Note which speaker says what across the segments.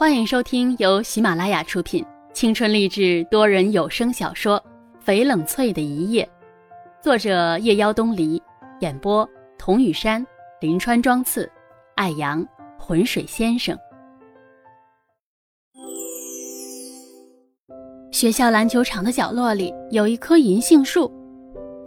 Speaker 1: 欢迎收听由喜马拉雅出品、青春励志多人有声小说《翡冷翠的一夜》，作者夜妖东篱，演播童雨山、林川、庄次、艾阳、浑水先生。学校篮球场的角落里有一棵银杏树，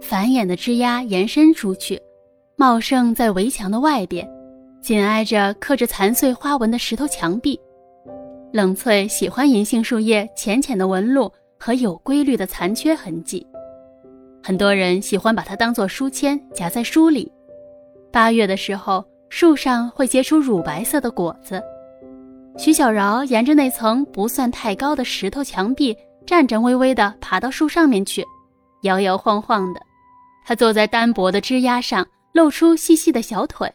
Speaker 1: 繁衍的枝丫延伸出去，茂盛在围墙的外边，紧挨着刻着残碎花纹的石头墙壁。冷翠喜欢银杏树叶浅浅的纹路和有规律的残缺痕迹，很多人喜欢把它当做书签夹在书里。八月的时候，树上会结出乳白色的果子。徐小饶沿着那层不算太高的石头墙壁，颤颤巍巍地爬到树上面去，摇摇晃晃的。他坐在单薄的枝丫上，露出细细的小腿，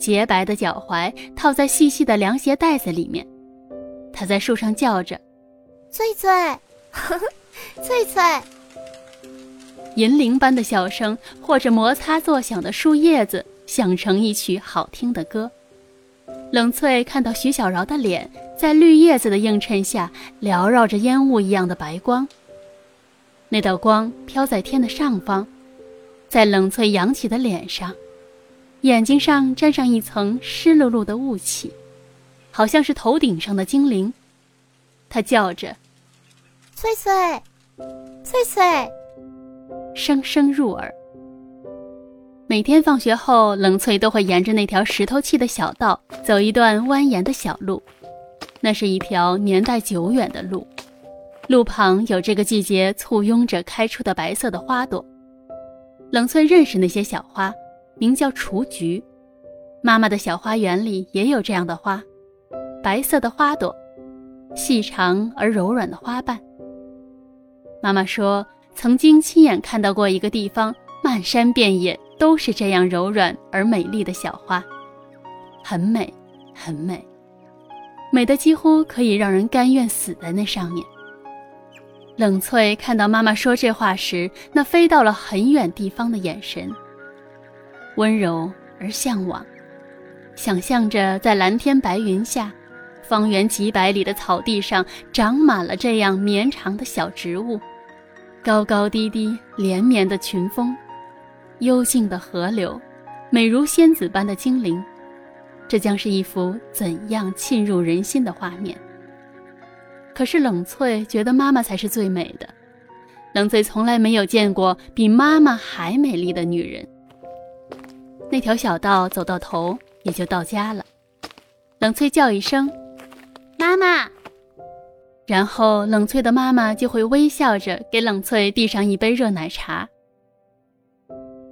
Speaker 1: 洁白的脚踝套在细细的凉鞋带子里面。他在树上叫着：“
Speaker 2: 翠翠，呵呵翠翠。”
Speaker 1: 银铃般的笑声，或者摩擦作响的树叶子，响成一曲好听的歌。冷翠看到徐小饶的脸，在绿叶子的映衬下，缭绕着烟雾一样的白光。那道光飘在天的上方，在冷翠扬起的脸上，眼睛上沾上一层湿漉漉的雾气。好像是头顶上的精灵，它叫着：“
Speaker 2: 翠翠，翠翠。”
Speaker 1: 声声入耳。每天放学后，冷翠都会沿着那条石头砌的小道走一段蜿蜒的小路，那是一条年代久远的路，路旁有这个季节簇拥着开出的白色的花朵。冷翠认识那些小花，名叫雏菊。妈妈的小花园里也有这样的花。白色的花朵，细长而柔软的花瓣。妈妈说，曾经亲眼看到过一个地方，漫山遍野都是这样柔软而美丽的小花，很美，很美，美的几乎可以让人甘愿死在那上面。冷翠看到妈妈说这话时，那飞到了很远地方的眼神，温柔而向往，想象着在蓝天白云下。方圆几百里的草地上长满了这样绵长的小植物，高高低低，连绵的群峰，幽静的河流，美如仙子般的精灵，这将是一幅怎样沁入人心的画面？可是冷翠觉得妈妈才是最美的，冷翠从来没有见过比妈妈还美丽的女人。那条小道走到头，也就到家了。冷翠叫一声。妈妈，然后冷翠的妈妈就会微笑着给冷翠递上一杯热奶茶。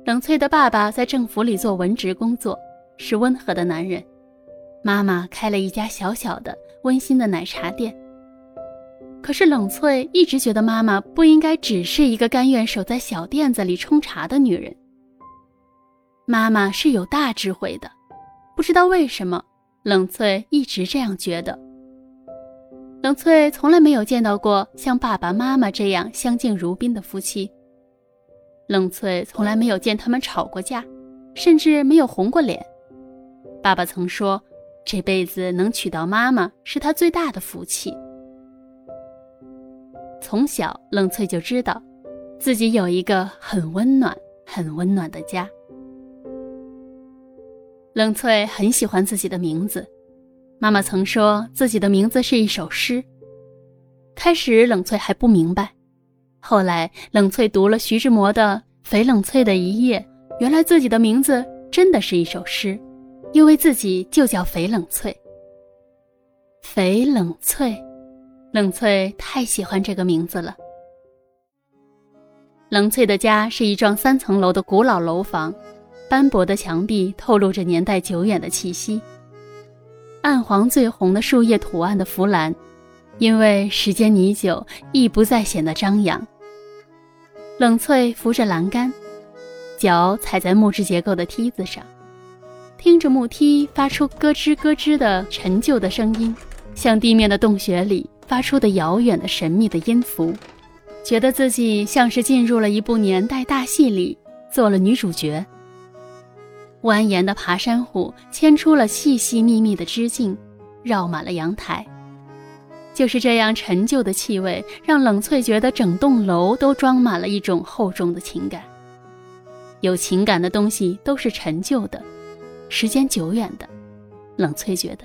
Speaker 1: 冷翠的爸爸在政府里做文职工作，是温和的男人。妈妈开了一家小小的、温馨的奶茶店。可是冷翠一直觉得妈妈不应该只是一个甘愿守在小店子里冲茶的女人。妈妈是有大智慧的，不知道为什么，冷翠一直这样觉得。冷翠从来没有见到过像爸爸妈妈这样相敬如宾的夫妻。冷翠从来没有见他们吵过架，甚至没有红过脸。爸爸曾说，这辈子能娶到妈妈是他最大的福气。从小，冷翠就知道，自己有一个很温暖、很温暖的家。冷翠很喜欢自己的名字。妈妈曾说自己的名字是一首诗。开始冷翠还不明白，后来冷翠读了徐志摩的《翡冷翠的一夜》，原来自己的名字真的是一首诗，因为自己就叫翡冷翠。翡冷翠，冷翠太喜欢这个名字了。冷翠的家是一幢三层楼的古老楼房，斑驳的墙壁透露着年代久远的气息。暗黄最红的树叶图案的扶栏，因为时间已久，亦不再显得张扬。冷翠扶着栏杆，脚踩在木质结构的梯子上，听着木梯发出咯吱咯吱的陈旧的声音，像地面的洞穴里发出的遥远的神秘的音符，觉得自己像是进入了一部年代大戏里，做了女主角。蜿蜒的爬山虎牵出了细细密密的枝茎，绕满了阳台。就是这样陈旧的气味，让冷翠觉得整栋楼都装满了一种厚重的情感。有情感的东西都是陈旧的，时间久远的。冷翠觉得，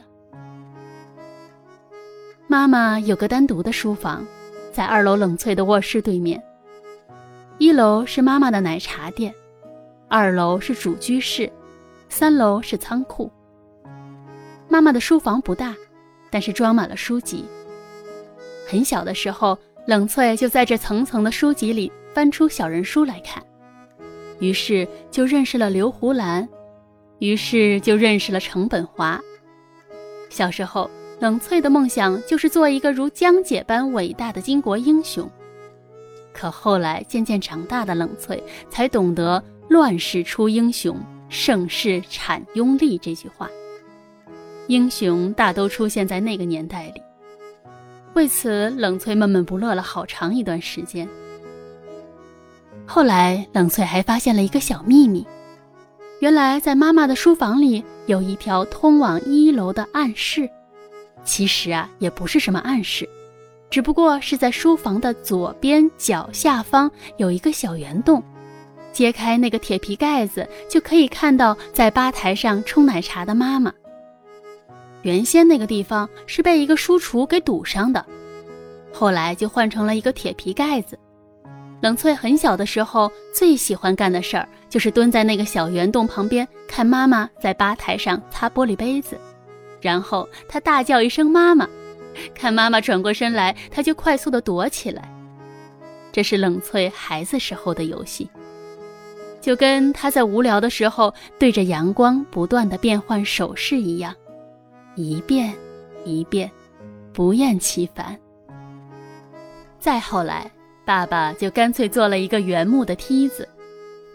Speaker 1: 妈妈有个单独的书房，在二楼冷翠的卧室对面。一楼是妈妈的奶茶店，二楼是主居室，三楼是仓库。妈妈的书房不大，但是装满了书籍。很小的时候，冷翠就在这层层的书籍里翻出小人书来看。于是就认识了刘胡兰，于是就认识了程本华。小时候，冷翠的梦想就是做一个如江姐般伟大的巾帼英雄。可后来渐渐长大的冷翠才懂得“乱世出英雄，盛世产庸吏”这句话。英雄大都出现在那个年代里。为此，冷翠闷闷不乐了好长一段时间。后来，冷翠还发现了一个小秘密，原来在妈妈的书房里有一条通往一楼的暗室。其实啊，也不是什么暗室，只不过是在书房的左边角下方有一个小圆洞，揭开那个铁皮盖子，就可以看到在吧台上冲奶茶的妈妈。原先那个地方是被一个书橱给堵上的，后来就换成了一个铁皮盖子。冷翠很小的时候，最喜欢干的事儿就是蹲在那个小圆洞旁边，看妈妈在吧台上擦玻璃杯子，然后她大叫一声“妈妈”，看妈妈转过身来，她就快速的躲起来。这是冷翠孩子时候的游戏，就跟他在无聊的时候对着阳光不断的变换手势一样，一遍一遍，不厌其烦。再后来。爸爸就干脆做了一个原木的梯子，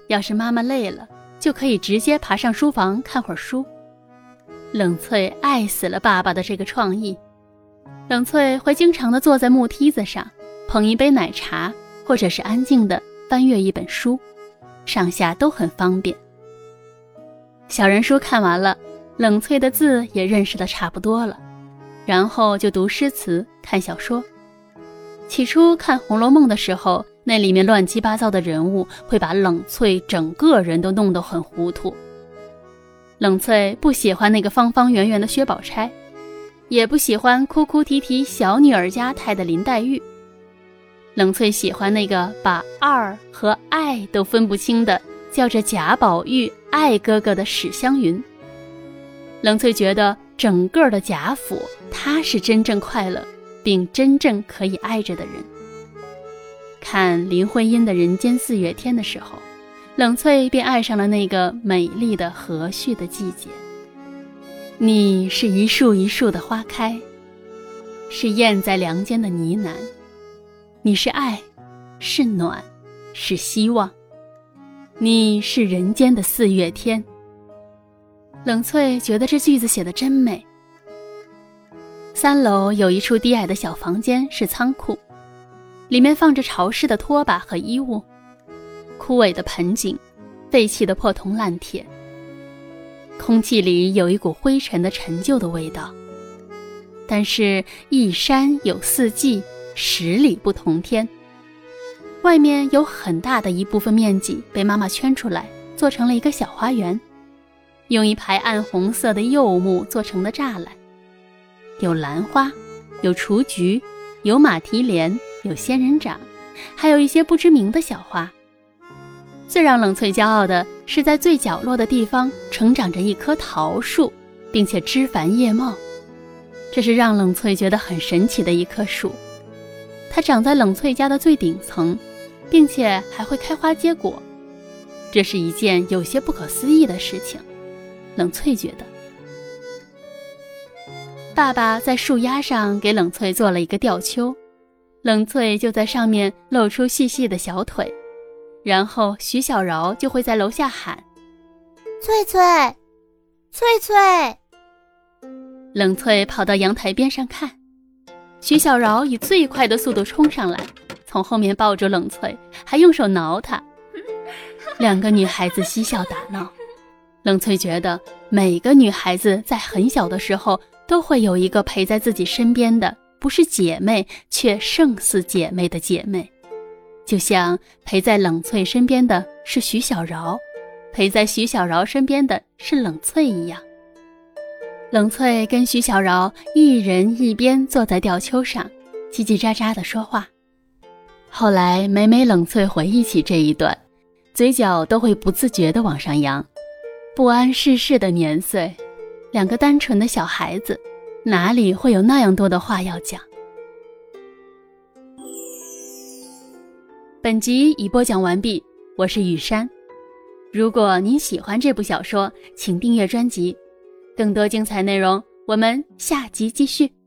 Speaker 1: 要是妈妈累了，就可以直接爬上书房看会儿书。冷翠爱死了爸爸的这个创意。冷翠会经常的坐在木梯子上，捧一杯奶茶，或者是安静的翻阅一本书，上下都很方便。小人书看完了，冷翠的字也认识的差不多了，然后就读诗词，看小说。起初看《红楼梦》的时候，那里面乱七八糟的人物会把冷翠整个人都弄得很糊涂。冷翠不喜欢那个方方圆圆的薛宝钗，也不喜欢哭哭啼啼小女儿家态的林黛玉。冷翠喜欢那个把二和爱都分不清的，叫着贾宝玉爱哥哥的史湘云。冷翠觉得整个的贾府，他是真正快乐。并真正可以爱着的人。看林徽因的《人间四月天》的时候，冷翠便爱上了那个美丽的和煦的季节。你是一树一树的花开，是燕在梁间的呢喃。你是爱，是暖，是希望。你是人间的四月天。冷翠觉得这句子写的真美。三楼有一处低矮的小房间是仓库，里面放着潮湿的拖把和衣物，枯萎的盆景，废弃的破铜烂铁。空气里有一股灰尘的陈旧的味道。但是，一山有四季，十里不同天。外面有很大的一部分面积被妈妈圈出来，做成了一个小花园，用一排暗红色的柚木做成的栅栏。有兰花，有雏菊，有马蹄莲，有仙人掌，还有一些不知名的小花。最让冷翠骄傲的是，在最角落的地方成长着一棵桃树，并且枝繁叶茂。这是让冷翠觉得很神奇的一棵树。它长在冷翠家的最顶层，并且还会开花结果。这是一件有些不可思议的事情。冷翠觉得。爸爸在树丫上给冷翠做了一个吊秋，冷翠就在上面露出细细的小腿，然后徐小饶就会在楼下喊：“
Speaker 2: 翠翠，翠翠。”
Speaker 1: 冷翠跑到阳台边上看，徐小饶以最快的速度冲上来，从后面抱住冷翠，还用手挠她。两个女孩子嬉笑打闹，冷翠觉得每个女孩子在很小的时候。都会有一个陪在自己身边的不是姐妹，却胜似姐妹的姐妹。就像陪在冷翠身边的是徐小饶，陪在徐小饶身边的是冷翠一样。冷翠跟徐小饶一人一边坐在吊丘上，叽叽喳喳地说话。后来每每冷翠回忆起这一段，嘴角都会不自觉地往上扬。不谙世事的年岁，两个单纯的小孩子，哪里会有那样多的话要讲？本集已播讲完毕，我是雨山。如果您喜欢这部小说，请订阅专辑，更多精彩内容我们下集继续。